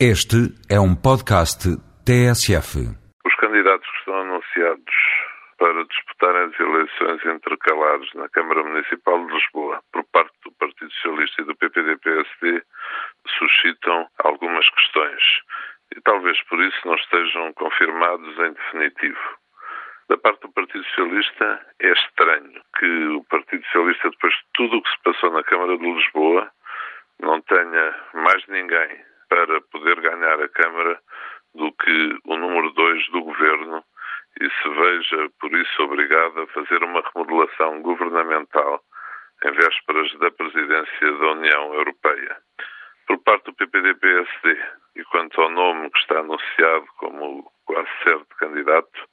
Este é um podcast TSF. Os candidatos que estão anunciados para disputarem as eleições intercalares na Câmara Municipal de Lisboa por parte do Partido Socialista e do PPD-PSD suscitam algumas questões e talvez por isso não estejam confirmados em definitivo. Da parte do Partido Socialista é estranho que o Partido Socialista, depois de tudo o que se passou na Câmara de Lisboa, não tenha mais ninguém para poder ganhar a Câmara do que o número 2 do governo e se veja, por isso, obrigado a fazer uma remodelação governamental em vésperas da presidência da União Europeia. Por parte do PPD-PSD, e quanto ao nome que está anunciado como quase certo candidato,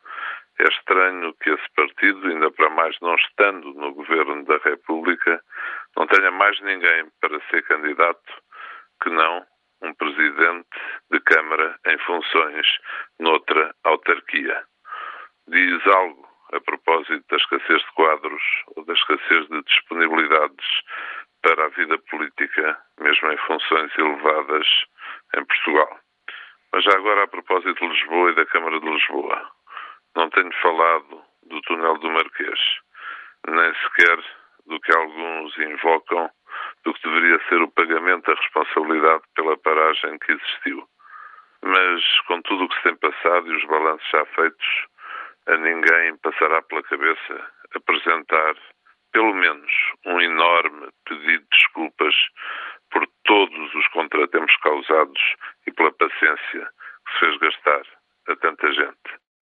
é estranho que esse partido, ainda para mais não estando no governo da República, não tenha mais ninguém para ser candidato que não um presidente de Câmara em funções noutra autarquia. Diz algo a propósito da escassez de quadros ou da escassez de disponibilidades para a vida política, mesmo em funções elevadas em Portugal. Mas já agora a propósito de Lisboa e da Câmara de Lisboa. Não tenho falado do túnel do Marquês, nem sequer do que alguns invocam do que deveria ser o pagamento da responsabilidade pela paragem que existiu. Mas, com tudo o que se tem passado e os balanços já feitos, a ninguém passará pela cabeça apresentar, pelo menos, um enorme pedido de desculpas por todos os contratempos causados e pela paciência que se fez gastar a tanta gente.